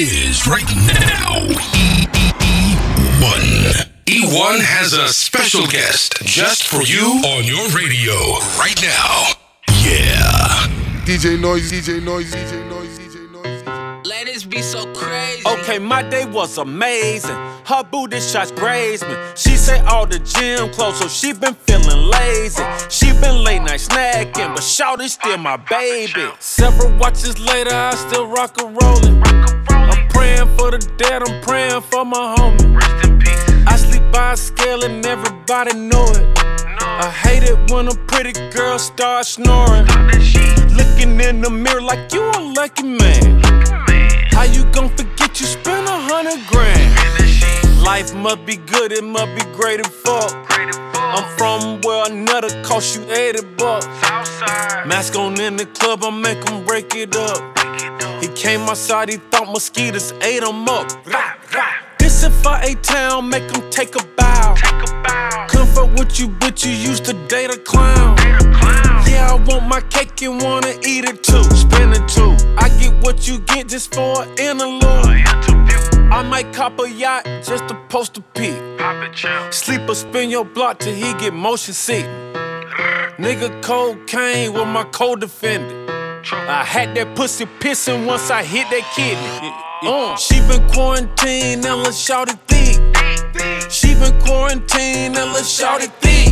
it is right now. E1. E1 has a special guest just for you on your radio right now. Yeah. DJ Noise, DJ Noise, DJ Noise, DJ Noise. Ladies be so crazy. Okay, my day was amazing. Her booty shots grazed me. She said all the gym clothes, so she been feeling lazy. She been late night snacking, but Shawty's still my baby. Several watches later, I still rock and rollin'. I'm praying for the dead, I'm praying for my homie. I sleep by a scale and everybody know it. I hate it when a pretty girl starts snoring. Looking in the mirror like you a lucky man. How you gon' forget you spent a hundred grand? Life must be good, it must be great and fuck. I'm from where another cost you 80 bucks. Mask on in the club, I make him break it up. He came outside, he thought mosquitoes ate him up. This if I I a town, make him take a bow. Comfort with you, but you used to date a clown. Yeah, I want my cake and wanna eat it too. Spend it too. I get what you get just for an interlude. I might cop a yacht just to post a peek. Sleep or spin your block till he get motion sick. Nigga cocaine with my co-defendant. I had that pussy pissing once I hit that kidney. Uh, she been quarantined and let's shout it thick. She been quarantined and let's shout it thick.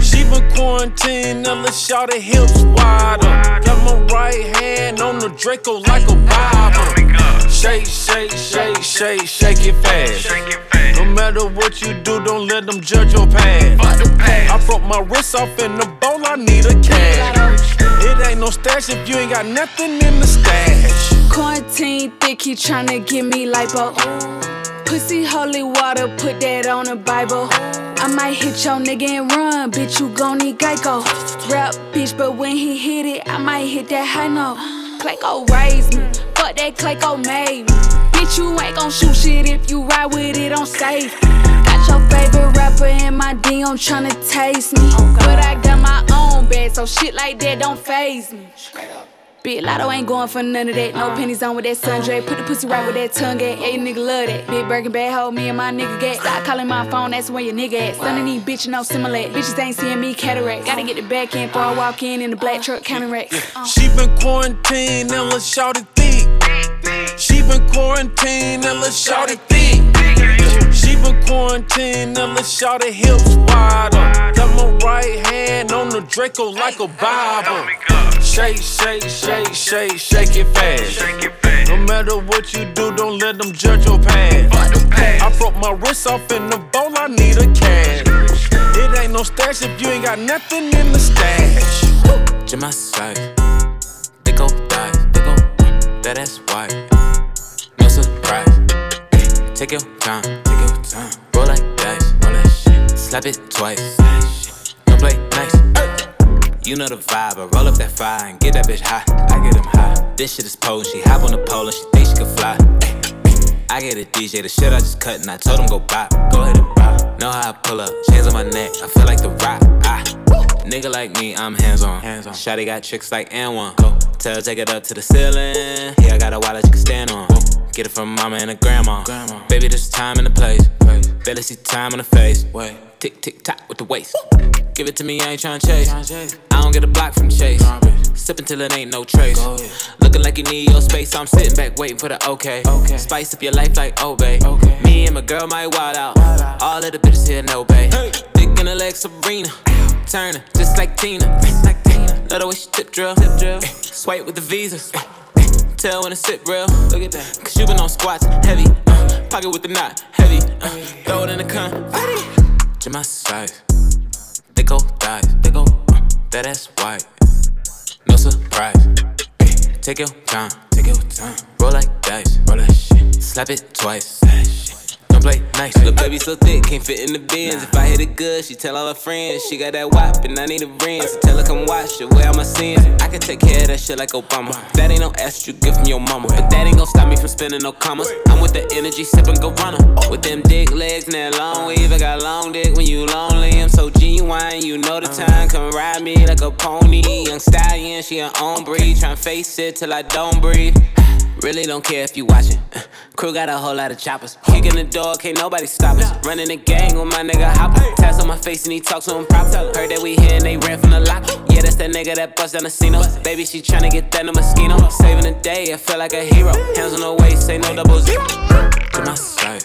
She been quarantined and let's shout it hips wider. Got my right hand on the Draco like a Bible. Shake, shake, shake, shake, shake it fast. No matter what you do, don't let them judge your past. I broke my wrist off in the bowl, I need a cash. It ain't no stash if you ain't got nothing in the stash. Quarantine thick, he tryna get me lipo. Pussy holy water, put that on the Bible. I might hit your nigga and run, bitch, you gon' need Geico. Rap, bitch, but when he hit it, I might hit that high note. Clayco raised me, fuck that Clayco made me. Bitch, you ain't gon' shoot shit if you ride with it on safe. Got your favorite rapper in my DM tryna taste me. But I got my own bed, so shit like that don't phase me. Big Latto ain't going for none of that. No pennies on with that sundre. Put the pussy right with that tongue at. Yeah, nigga love that. Big Birkin bad hoe, me and my nigga get. Stop calling my phone, that's where your nigga at. Son of these bitches no similar. Bitches ain't seeing me cataract. Gotta get the back in before I walk in in the black truck counting racks. She been quarantined and let's shout it thick. She been quarantined and let's shout it thick. She been quarantined and let's shout it hips wider. Got my right hand on the Draco like a Bible. Shake, shake, shake, shake, shake it fast. No matter what you do, don't let them judge your past. I broke my wrist off in the bowl, I need a cash. It ain't no stash if you ain't got nothing in the stash. To my side, they go die, they go that ass white. No surprise, take your time, take your time. Roll like dice, roll that shit. Slap it twice, don't play nice. You know the vibe, I roll up that fire and get that bitch high. I get him high. This shit is potent. She hop on the pole and she think she can fly. I get a DJ, the shit I just cut and I told him go bop. Go ahead and bop. Know how I pull up, chains on my neck, I feel like the rock. Ah. Nigga like me, I'm hands on. Hands on. Shotty got tricks like N1. Go. Tell her take it up to the ceiling. Yeah, I got a wallet you can stand on. Get it from mama and a grandma. grandma. Baby, this time in the place. place. Barely see time on the face. Wait. Tick, tick, tock with the waist. Give it to me, I ain't tryna chase. I don't get a block from chase. Sippin' till it ain't no trace. Looking like you need your space, I'm sitting back waiting for the okay. Spice up your life like Obey. Me and my girl might wild out. All of the bitches here know, babe. Dick in the leg, Sabrina. Turner, just like Tina. Love the way she tip drill. Tip drill. Swipe with the visas. Tell when to sit real. Look at that. Cause you been on squats, heavy. Uh, pocket with the knot, heavy. Uh, throw it in the confetti. To my size. They go dive, they go, uh, that ass white. No surprise. Take your time, take your time. Roll like dice, roll that shit. Slap it twice. Play nice. Baby so thick, can't fit in the bins. If I hit it good, she tell all her friends. She got that wop and I need a ring. So tell her come watch it, where all my sins. I can take care of that shit like Obama. That ain't no ass you get from your mama. But that ain't gon' stop me from spending no commas. I'm with the energy, sipping Guarana. With them dick legs and that long weave. I got long dick when you lonely. I'm so genuine, you know the time. Come ride me like a pony. Young stallion, she an own breed. Tryna face it till I don't breathe. Really don't care if you watching. Uh, crew got a whole lot of choppers. Kicking the door, can't nobody stop us. Running the gang with my nigga Hopper. Tats on my face and he talks to him proper. Heard that we here and they ran from the lock. Yeah, that's that nigga that bust down the casino. Baby, she tryna get that no mosquito. Saving the day, I feel like a hero. Hands on the waist, say no double zero. To my side.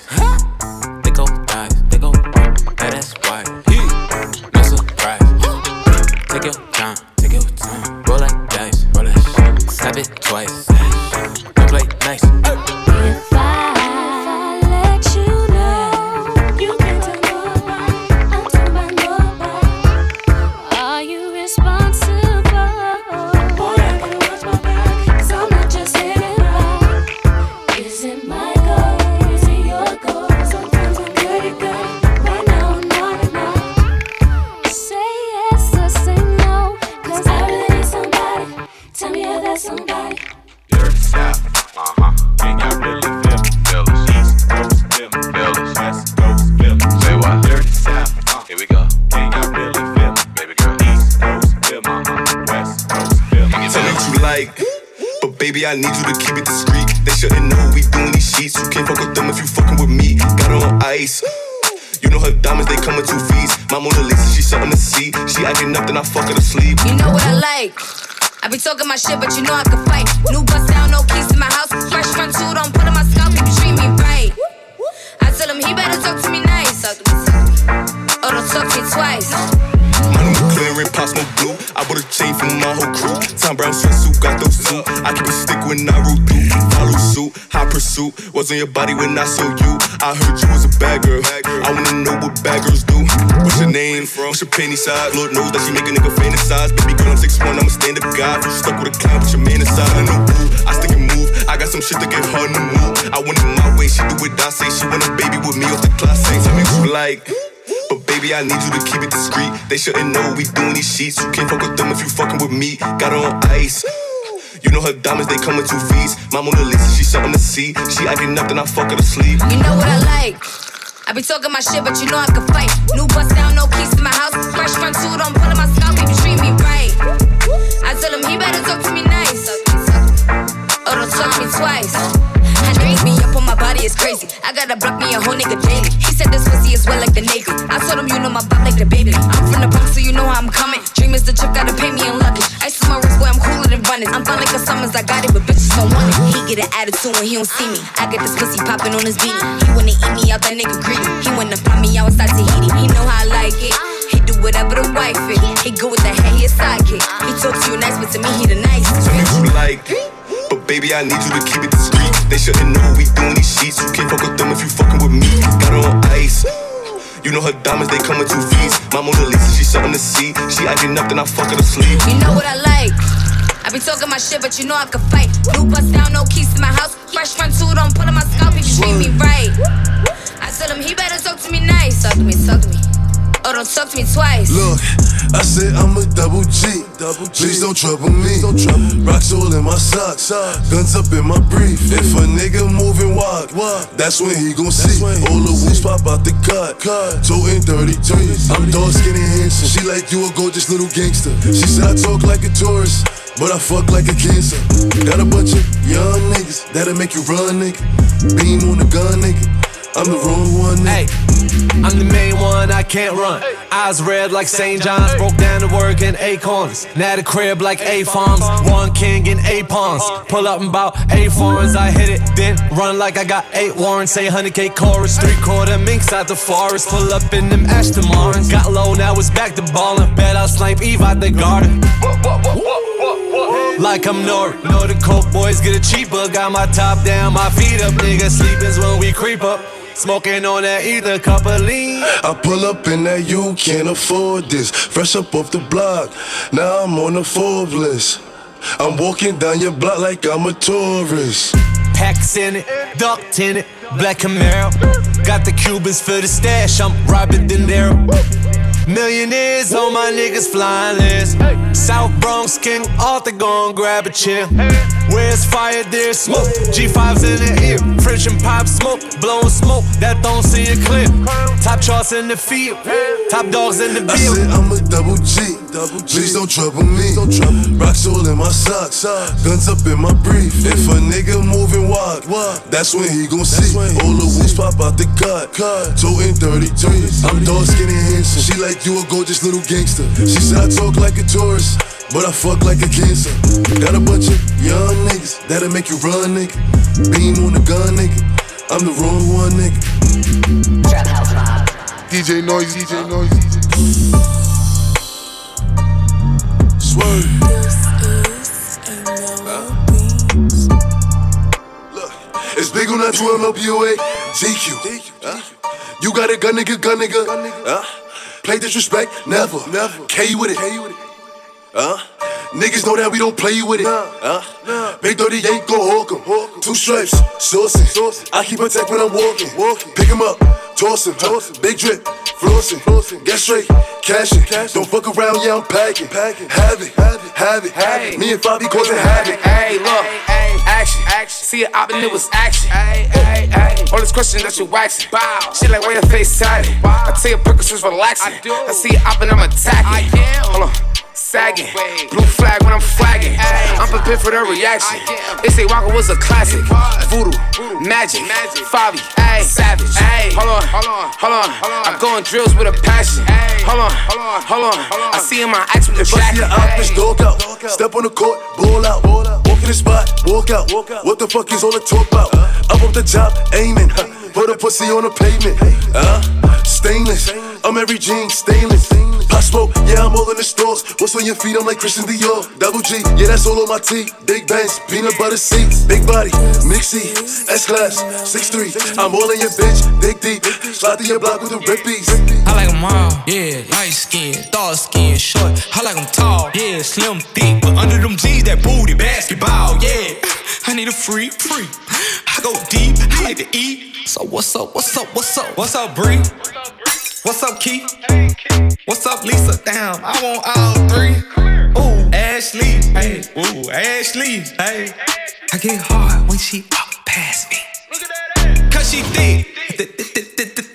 Tell me you're that somebody. Dirty South, uh-huh. Can y'all really feel me? Feel us. East Coast, feel me? West Coast, feel me? Say what? Dirty South, uh. Here we go. Can y'all really feel me? Baby girl. East Coast, feel? Uh-huh. West Coast, feel me? Tell me what you like. But baby, I need you to keep it discreet. They shouldn't know we doing these sheets. You can't fuck with them if you fucking with me. Got her on ice. You know her diamonds, they come in two fees. My Mona Lisa, she something to see. She acting up, then I fuck her to sleep. You know what I like? I be talking my shit, but you know I can fight. New bust down, no keys to my house. Fresh front two, don't put on my scalp if you treat me right. I tell him he better talk to me nice. Or don't talk to me twice. Pops no blue. I bought a chain for my whole crew. Thom Browne sweatsuit, got those two. I keep a stick when I roll through. Follow suit, high pursuit. Was on your body when I saw you. I heard you was a bad girl. I wanna know what bad girls do. What's your name? What's your penny size? Lord knows that she make a nigga fantasize. Baby girl, I'm 6'1, I'm a stand up guy. You stuck with a clown, put your man inside. I know boo. I stick and move. I got some shit to get hard to move. I want it my way. She do what I say. She want a baby with me off the class. Tell me what you like. Baby, I need you to keep it discreet. They shouldn't know we doing these sheets. You can't fuck with them if you fucking with me. Got her on ice. You know her diamonds, they come in two V's. My Mona Lisa, she something to see. She acting up, then I fuck her to sleep. You know what I like? I be talking my shit, but you know I can fight. New bust down, no keys to my house. Fresh front two, don't pull my scalp if you treat me right. I tell him he better talk to me nice. Or don't talk me twice. Body is crazy. I gotta block me a whole nigga daily. He said this pussy is wet like the Navy. I told him you know my bop like the baby. I'm from the Bronx, so you know how I'm coming. Dream is the trip, gotta pay me in luggage. Ice in my wrist, boy, I'm cooler than running. I'm fun like a summers, I got it, but bitches don't want it. He get an attitude when he don't see me. I get this pussy popping on his beanie. He wanna eat me out, that nigga greedy. He wanna find me outside Tahiti. He know how I like it. He do whatever the wife fit. He go with the head, he a sidekick. He talk to you nice, but to me he the nicest. You like. But baby, I need you to keep it discreet. They shouldn't know we doing these sheets. You can't fuck with them if you fucking with me. Got her on ice. You know her diamonds, they come in two V's. My Mona Lisa, she something to see. She acting up, then I fuck her to sleep. You know what I like? I be talking my shit, but you know I can fight. New bust down, no keys to my house. Fresh front two, don't pull on my scalp if you treat me right. I tell him he better talk to me nice. Talk to me, talk to me. Or don't talk to me twice. Look, I said I'm a double G. double Please don't trouble me. Don't trouble. Rocks all in my socks. Guns up in my brief. If a nigga moving wild, that's when he gon' see. All the wolves pop out the cut. Toting 33. I'm dark skinny handsome. She like you a gorgeous little gangster. She said I talk like a tourist. But I fuck like a cancer. Got a bunch of young niggas that'll make you run, nigga. Beam on the gun, nigga. I'm the wrong one. Eh? Hey, I'm the main one, I can't run. Eyes red like St. John's, broke down to work in acorns. Now the crib like A farms, one king in A pawns. Pull up and bout eight foreigns, I hit it, then run like I got eight warrants. Say 100k chorus, three quarter minks out the forest. Pull up in them Aston Martins. Got low, now it's back to ballin'. Bet I'll snipe Eve out the garden. Like I'm Nori. Know the coke boys get it cheaper. Got my top down, my feet up. Nigga sleepin's when we creep up. Smoking on that either cup of lean. I pull up in that you can't afford this. Fresh up off the block, now I'm on the Forbes list. I'm walking down your block like I'm a tourist. Packs in it, ducked in it, black Camaro. Got the Cubans for the stash, I'm Robert De Niro. Millionaires on my niggas flying list. South Bronx King Arthur gon' grab a chair. Where's fire, there's smoke. G5's in the ear. French and pop smoke, blowing smoke that don't see it clear. Top charts in the field, top dogs in the I said I'm a double G. Please don't trouble me. Rocks all in my socks. Guns up in my brief. If a nigga move walk, that's when he gon' see. All the wolves pop out the cut. Toting 33. I'm dark skinny handsome. She like you a gorgeous little gangster. She said I talk like a tourist. But I fuck like a cancer. Got a bunch of young niggas that'll make you run, nigga. Beam on the gun, nigga. I'm the wrong one, nigga. DJ Noise, DJ Noise, DJ. Look, it's big on that 2 MLBOA. DQ. Huh? You got a gun, nigga, gun, nigga. Huh? Play disrespect, never. Never. K with it. Huh? Niggas know that we don't play with it. Huh? Big 38, go hawk 'em. Two stripes, saucing. I keep a tech when I'm walking. Pick him up, toss him. Big drip, flossing. Get straight, cashing. Don't fuck around, yeah, I'm packing. Have it, have it, have it. Me and Fabi causing havoc. Hey, look, action, action. See it up and it was action. Hey, hey, hey. All this question that you waxing. Shit like why your face tatted. I tell you, Percocets relaxing. I see it up and I'm attacking. Hold on. Sagging, blue flag when I'm flagging. I'm prepared for the reaction. They say Walker was a classic. Voodoo, magic, Fabi, savage. Hold on, hold on, hold on. I'm going drills with a passion. Hold on, hold on. I see him my axe with the Bust jacket. your office, dog out. Step on the court, ball out. Walk in the spot, walk out. What the fuck is all the talk about? Up up the top, aiming. Put a pussy on the pavement. Uh, stainless. I'm every jean, stainless. Pop smoke, yeah, I'm all in the stores. What's on your feet? I'm like Christian Dior. Double G, yeah, that's all on my teeth. Big bands, peanut butter seats. Big body, mixy, S class, 6'3. I'm all in your bitch, dig deep. Slide through your block with the rippies. I like them all, yeah, light skin, dark skin, short. I like them tall, yeah, slim, thick, but under them G's, that booty, basketball, yeah. I need a free, free. I go deep, I like to eat. So what's up, what's up, what's up, what's up, Bree? What's up, Keith? What's up, Lisa? Damn, I want all three. Ooh, Ashley, hey, ooh, Ashley, hey. I get hard when she walk past me. Cause she thick.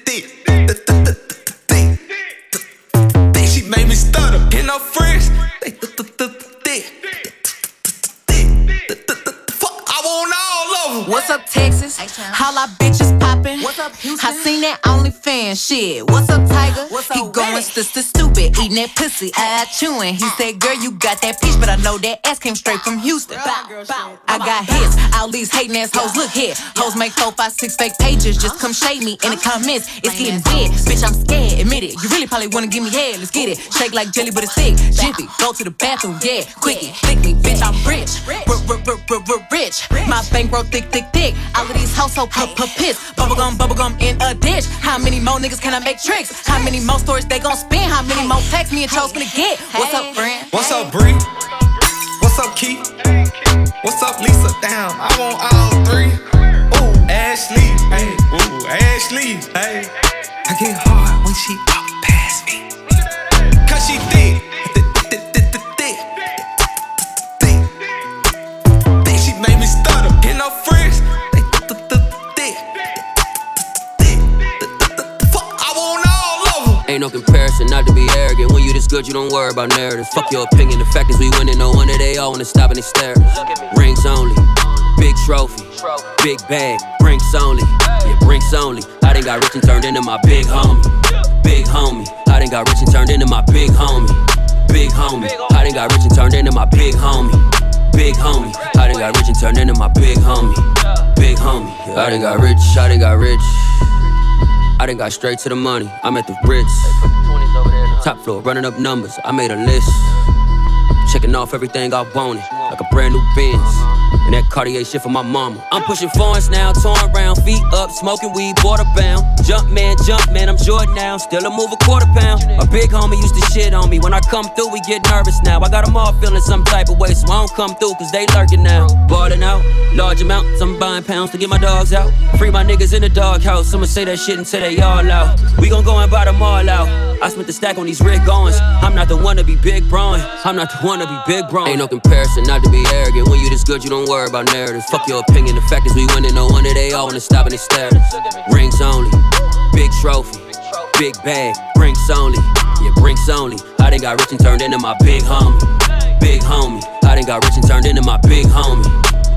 What's up, Texas? Holla bitches poppin'. What's up, Houston? I seen that OnlyFans shit. What's up, Tiger? What's up, he going st- st- stupid, eating that pussy, eye chewing. He said, "Girl, you got that peach, but I know that ass came straight from Houston." I got hits. All these hating ass hoes, look here. Hoes make four, five, six fake pages. Just come shade me in the uh-huh. comments. It's getting dead, bitch. I'm scared. Admit it. You really probably wanna give me head. Let's get it. Shake like jelly, but it's thick. Jiffy, go to the bathroom, yeah. Quickie, flick me, bitch. I'm rich, rich. My bankroll thick, thick, thick. All of these household p- p- piss. Bubblegum, bubblegum in a dish. How many more niggas can I make tricks? How many more stories they gon' spin? How many more texts me and Chose gonna get? What's up, friend? What's up, Bree? What's up, Keith? What's up, Lisa? Damn, I want all three. Ooh, Ashley, hey, ooh, Ashley, hey. I get hard when she walk past me. Cause she thick. Ain't no comparison, not to be arrogant. When you this good, you don't worry about narratives. Fuck your opinion. The fact is, we winning. No wonder they all wanna stop and they stare. Rings only, big trophy, big bag. Brinks only, yeah, brinks only. I done got rich and turned into my big homie, big homie. I done got rich and turned into my big homie, big homie. I done got rich and turned into my big homie, big homie. I done got rich and turned into my big homie, big homie. I done got rich, I done got rich. I done got straight to the money. I'm at the Ritz. Top floor, running up numbers. I made a list. Checking off everything I wanted, like a brand new Benz. And that Cartier shit for my mama. I'm pushing foreigns now, torn round, feet up, smoking weed, border bound. Jump man, jump man, I'm Jordan now. Still a move a quarter pound. A big homie used to shit on me. When I come through, we get nervous now. I got them all feeling some type of way, so I don't come through, cause they lurking now. Balling out, large amounts, I'm buying pounds to get my dogs out. Free my niggas in the doghouse, I'ma say that shit until they all out. We gon' go and buy them all out. I spent the stack on these Rick Owens. I'm not the one to be big brawling. I'm not the one to be big brawling. Ain't no comparison, not to be arrogant. When you this good, you don't worry about narratives. Fuck your opinion. The fact is, we winning. No wonder they all wanna stop and they stare. Rings only, big trophy, big bag. Brinks only, yeah, brinks only. I done got rich and turned into my big homie, big homie. I done got rich and turned into my big homie,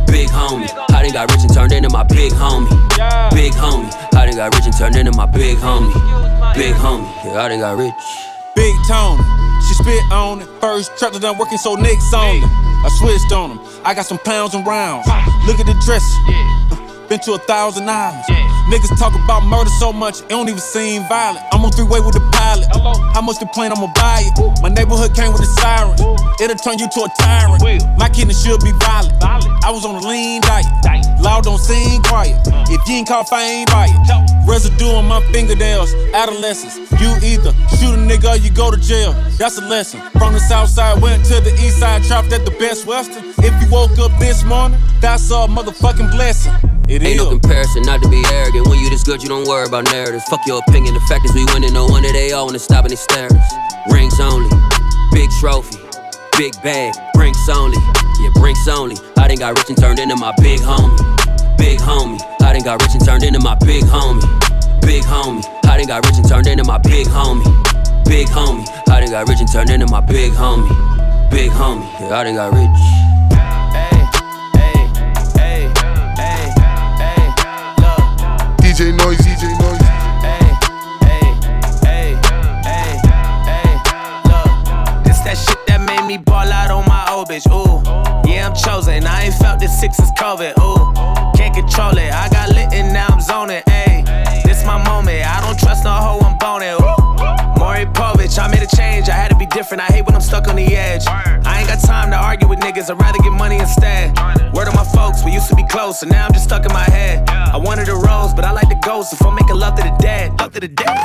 big homie. I done got rich and turned into my big homie. Big homie. I done got rich and turned into my big homie. Big homie. Yeah, I done got rich. Big Tony, she spit on it. First tractor done working, so niggas on it. I switched on them. I got some pounds and rounds. Look at the dress. Been to a thousand islands. Niggas talk about murder so much, it don't even seem violent. I'm on three way with the pilot. How much the plane, I'ma buy it. My neighborhood came with a siren. It'll turn you to a tyrant. My kidney should be violent. I was on a lean diet. Loud don't seem quiet. If you ain't caught, I ain't buy it. Residue on my fingernails. Adolescence. You either shoot a nigga or you go to jail. That's a lesson. From the south side, went to the east side, trapped at the best western. If you woke up this morning, that's a motherfucking blessing. It Ain't is. no comparison, not to be arrogant. When you this good, you don't worry about narratives. Fuck your opinion. The fact is, we winning. No wonder they all wanna stop and they stare us. Rings only, big trophy, big bag. Brinks only, yeah, brinks only. I done got rich and turned into my big homie. Big homie, I done got rich and turned into my big homie. Big homie, I done got rich and turned into my big homie. Big homie, I done got rich and turned into my big homie. Big homie, yeah, I done got rich. DJ Noise, DJ Noise. This that shit that made me ball out on my old bitch. Ooh, yeah, I'm chosen. I ain't felt this six since COVID. Ooh, can't control it. I got lit and now I'm zoning. Ayy, this my moment. I don't trust no hoe, I'm boning. Ooh, Maury Povich, I made a different. I hate when I'm stuck on the edge. I ain't got time to argue with niggas. I'd rather get money instead. Word of my folks, we used to be close, and now I'm just stuck in my head. I wanted a rose, but I like the ghost. If I'm making love to the dead, love to the dead.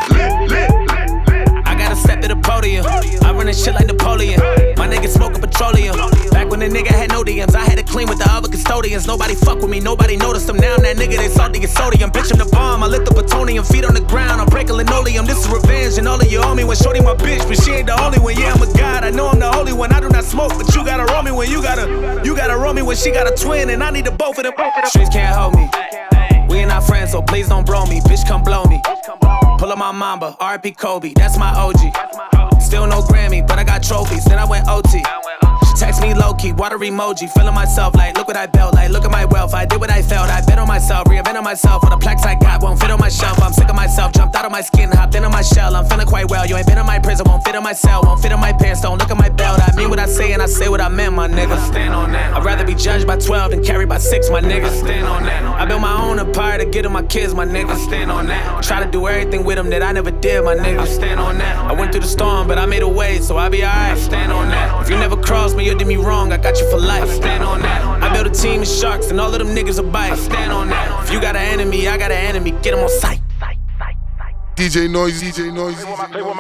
I gotta step to the podium. I run this shit like Napoleon. My niggas smoking petroleum. Back when the nigga had no DMs, I had to clean with the other custodians. Nobody fuck with me, nobody noticed them. Now I'm that nigga, they salty and sodium. Bitch, I'm the bomb. I lit the plutonium, feet on the ground. I'm linoleum. This is revenge, and all of you owe me when shorty my bitch, but she ain't the only one. Yeah, I'm a god. I know I'm the holy one. I do not smoke, but you gotta roll me when you gotta, you gotta roll me when she got a twin, and I need the both of them. Streets can't hold me. We ain't not friends, so please don't bro me. Bitch, come blow me. Pull up my mamba, RP Kobe, that's my OG. Still no Grammy, but I got trophies. Then I went OT. Text me low key, water emoji, feeling myself like, look what I built, like, look at my wealth. I did what I felt, I bet on myself, reinvented myself. All the plaques I got won't fit on my shelf. I'm sick of myself, jumped out of my skin, hopped into my shell. I'm feeling quite well. You ain't been in my prison, won't fit in my cell, won't fit in my pants. Don't look at my belt. I mean what I say and I say what I meant, my nigga. Stand on that. I'd rather be judged by 12 than carried by 6, my nigga. Stand on that. I built my own empire to get to my kids, my nigga. Stand on that. Try to do everything with them that I never did, my nigga. Stand on that. I went through the storm, but I made a way, so I'll be alright. You me, you did me wrong. I got you for life. I Stand on that. I built a team of sharks, and all of them niggas are bite. Stand on that. If you got an enemy, I got an enemy. Get them on sight. DJ Noise, DJ Noise.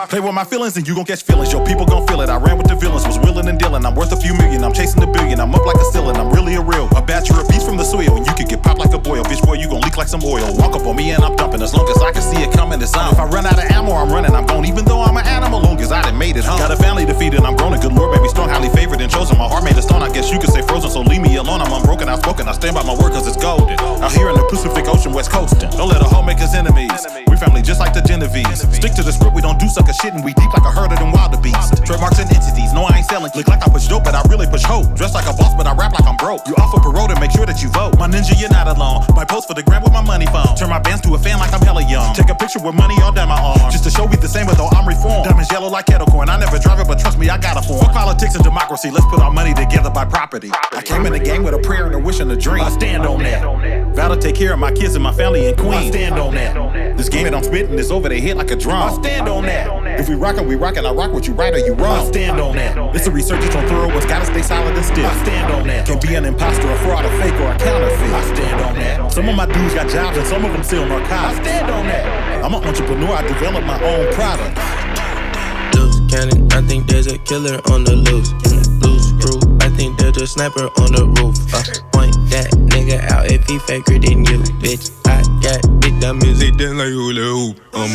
Play with my feelings and you gon' catch feelings. Yo, people gon' feel it. I ran with the villains, was willing and dealing. I'm worth a few million. I'm chasing the billion. I'm up like a ceiling. I'm really a real. A batch of a piece from the soil. And you can get popped like a boil. Bitch, boy, you gon' leak like some oil. Walk up on me and I'm dumping. As long as I can see it coming, it's on. If I run out of ammo, I'm running. I'm gone. Even though I'm an animal, long as I done made it home. Got a family and I'm grown. A good lord, baby, strong, highly favored and chosen. My heart made of stone. I guess you could say frozen. So leave me alone. I'm unbroken, outspoken. I stand by my word cause it's golden. Out here in the Pacific Ocean, West Coastin'. Don't let a hoe make us enemies. We family just like the Stick to the script, we don't do sucker shit, and we deep like a herd of them wildebeest. Trademarks and entities, no, I ain't selling. Look like I push dope, but I really push hope. Dress like a boss, but I rap like I'm broke. You offer parole to make sure that you vote. My ninja, you're not alone. My post for the gram with my money phone. Turn my bands to a fan like I'm hella young. Take a picture with money all down my arm. Just to show we the same, but though I'm reformed. Diamonds yellow like kettle corn. I never drive it, but trust me, I got a form. Fuck politics and democracy, let's put our money together by property. I came in the game with a prayer and a wish and a dream. I stand on that. Vow to take care of my kids and my family and queen. I stand on that. This game that I'm spitting is over their head like a drum. I stand on that. If we rockin', we rockin'. I rock what you right or you wrong. I stand on that. It's a resurgence on thorough. What's gotta stay solid and stiff. I stand on that. Can be an imposter, a fraud, a fake, or a counterfeit. I stand on that. Some of my dudes got jobs and some of them sell narcotics. I stand on that. I'm an entrepreneur. I develop my own product. Loose cannon, I think there's a killer on the loose. Mm, Loose crew, I think there's a sniper on the roof. Uh, point that nigga out if he faker than you, bitch. I got big dumb music done like hula hoop. Um,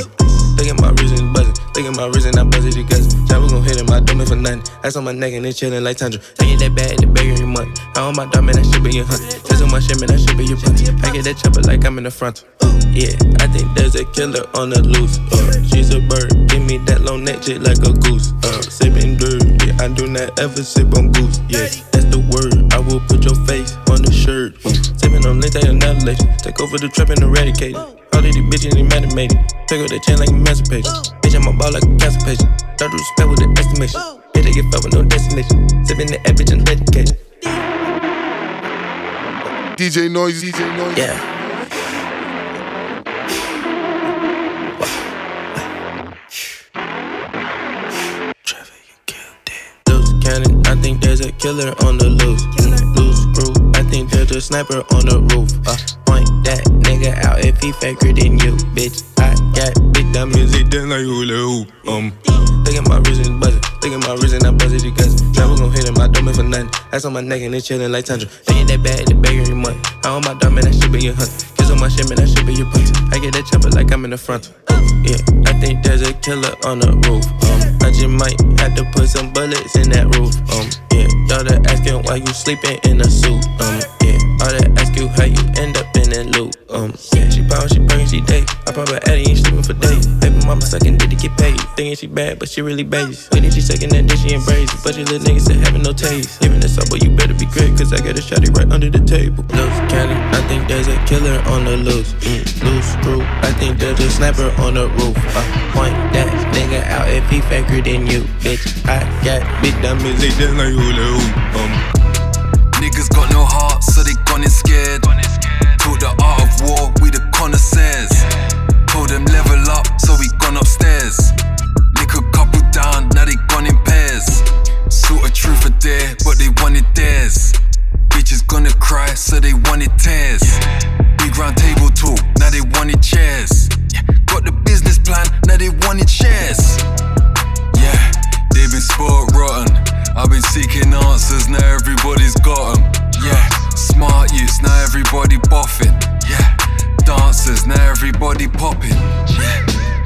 look at my reason buzzing, look at my reason I buzz it because Chopper gon' hit him, I do it for nothing. That's on my neck and it's chillin' like tundra. I get that bag, the bag every month. I own my dog, man, that should be your hunt. Just on my shit, man, that should be your punch. I get that chopper like I'm in the front. Ooh, yeah, I think there's a killer on the loose. Uh, she's a bird, give me that long neck shit like a goose. Uh, sipping dirt, yeah, I do not ever sip on goose. Yeah, that's the word. I will put your face on the shirt. Uh, sipping on links, I annihilation. Take over the trap and eradicate it. All of these bitches animated. Take out the chain like emancipation. Bitch, I'm a ball like a cancer patient. Start to respect with the estimation. Bitch, I get fed with no destination. Sipping the bitch and education. DJ Noise, DJ Noise. Yeah. Cannon, I think there's a killer on the loose. Loose screw, I think there's a sniper on the roof. Uh, point that nigga out if he faker than you, bitch. I got big dumb music done like hula hoop. Um, look at my reason buzzing, look at my reason I buzz it because never gon' hit him. I don't for nothing. That's on my neck and it's chillin' like tundra. They that bad, the bag every month. I own my man, that should be your hunt. Kiss on my shit, man, that should be your punch. I get that chopper like I'm in the front. Yeah, I think there's a killer on the roof. Um, I just might have to put some bullets in that roof. Um, yeah, y'all that asking why you sleeping in a suit. Um, yeah, all that ask you how you end up in that loop. Um, yeah, she pound, she bring, she day. I probably Addy ain't sleeping for days. Baby mama sucking dick to get paid. Thinking she bad, but she really base. When she sucking that dick, she embrace. But you little niggas that having no taste. Giving this up, but you better be great, cause I got a shotty right under the table. Loose cannon, I think there's a killer on the loose. Mm, loose screw, I think there's a sniper on the roof. Uh, point that nigga out if he faker than you, bitch. I got big dumb music just like hula hoop. Um, Niggas got no heart, so they gone and scared. Taught the art of war, we the connoisseurs. Told them level up, so we gone upstairs. Lick a couple down, now they gone in pairs. Sort of truth or dare, but they wanted theirs. Bitches gonna cry, so they wanted tears. Big round table talk, now they wanted chairs. Yeah. Got the business plan, now they wanted shares. Yeah, they've been spoiled rotten. I've been seeking answers, now everybody's got 'em. Yeah, smart youths, now everybody boffin. Yeah, dancers, now everybody popping.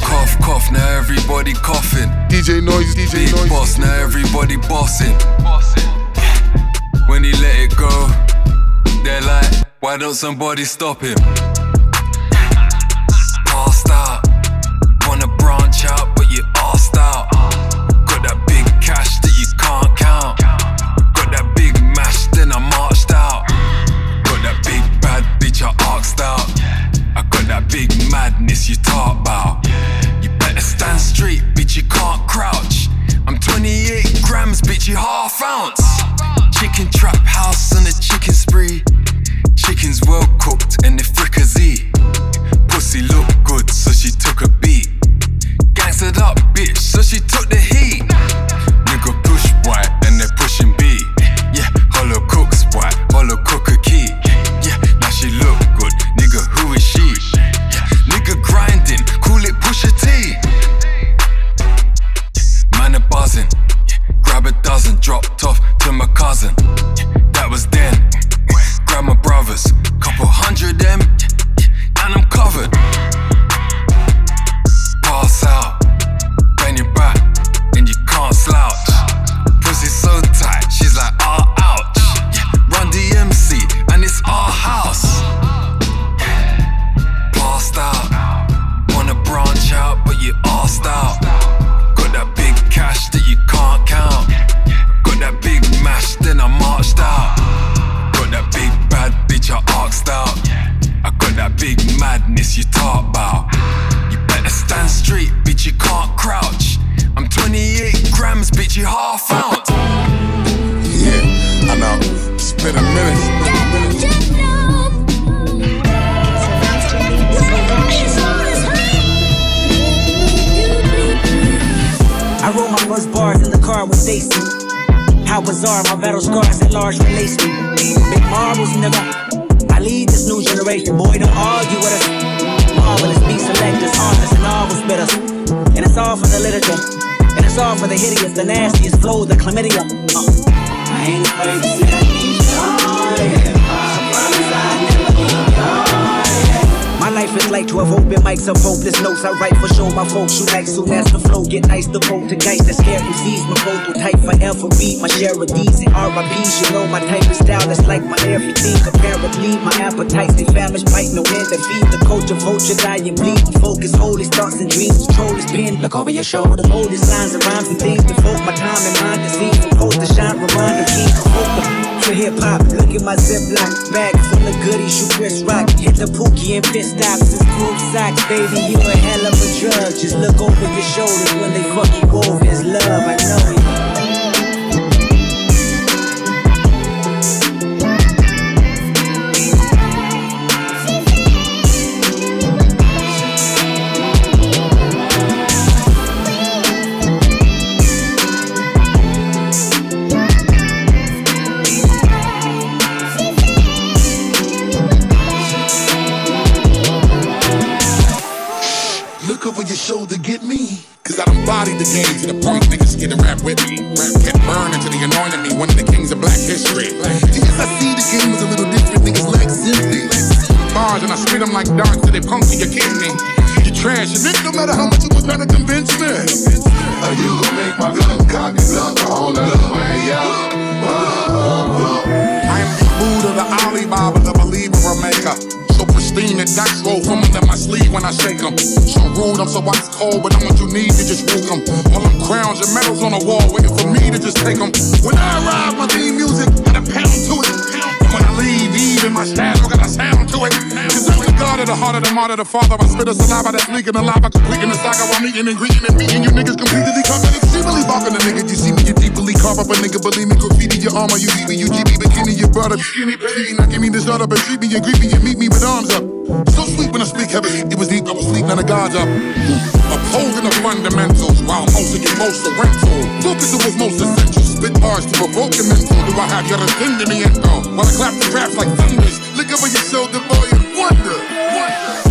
Cough, cough, now everybody coughing. DJ Noise, DJ Big Noise. boss, now everybody bossing. When he let it go, they're like, why don't somebody stop him? Grams, bitch, you half ounce. Yeah, I know. It's been a minute. I wrote my first bars in the car with Stacy. How bizarre, my battle scars at large relate me. Big marbles, nigga. I lead this new generation, boy, don't argue with us. Marvelous beat selectors, artists, and novel spitters. And it's all for the literature. All for the hideous, the nastiest flow, the chlamydia. Uh. I ain't say I. Look like 12 open mics of hopeless notes. I write for show my folks who like soon as the flow get nice. The poltergeist that scare MCs. My vocal type forever beat my share of D's and RIPs. You know my type of style that's like my everything. Comparatively, my appetites they famished, bite no end to feed. The culture vulture and bleed. Focus, holy thoughts and dreams. Control is pen. Look over your shoulder. Hold these lines and rhymes and things. Devote my time and mind see. From to shine, reminder, keep for hip hop. Look at my ziploc bag full of goodies. You Chris Rock, hit the pookie and pit stops. It's group socks, baby. You a hell of a drug. Just look over your shoulders when they fuck you over. It's love, I know Look over your shoulder, get me. Cause I done bodied the game to the point niggas get rap with me. Rap get burned into the anointing me, one of the kings of black history. Yes, I see the game was a little different, niggas lack sympathy. Bars and I spit them like darts till they puncture your kidney. You trash, and no matter how much you was trying to convince me. Are you gonna make my gun cock and up on the way up? Uh, uh, uh. I am the Buddha, the Alibaba, the believer, maker. Pristine that dice roll from under my sleeve when I shake them. So rude, I'm so ice cold, but I'm what you need to just root them. All them crowns and medals on the wall waiting for me to just take them. When I arrive, my theme music got a pound to it. And when I leave, even my style got a sound to it. Cause I'm the god of the heart of the martyr, the father. I spit a saliva that's leaking alive. I completing the saga while meeting and greeting and meeting you niggas completely coming extremely barking the nigga. You see me, you deeply carve up a nigga. Believe me, graffiti your armor. You see me, you GB bikini, your brother. Skinny petty, now give me the shut up and treat me and greet me and meet me with arms up. So sweet when I speak heavy. It was deep, I was sleep, now the gods up. Upholding the fundamentals while most of you most are rental. Focus what's most essential. Spit bars to provoke your mental. Do I have your attending the end? Oh, while I clap the raps like thunders. Look over your shoulder, boy, and wonder. wonder.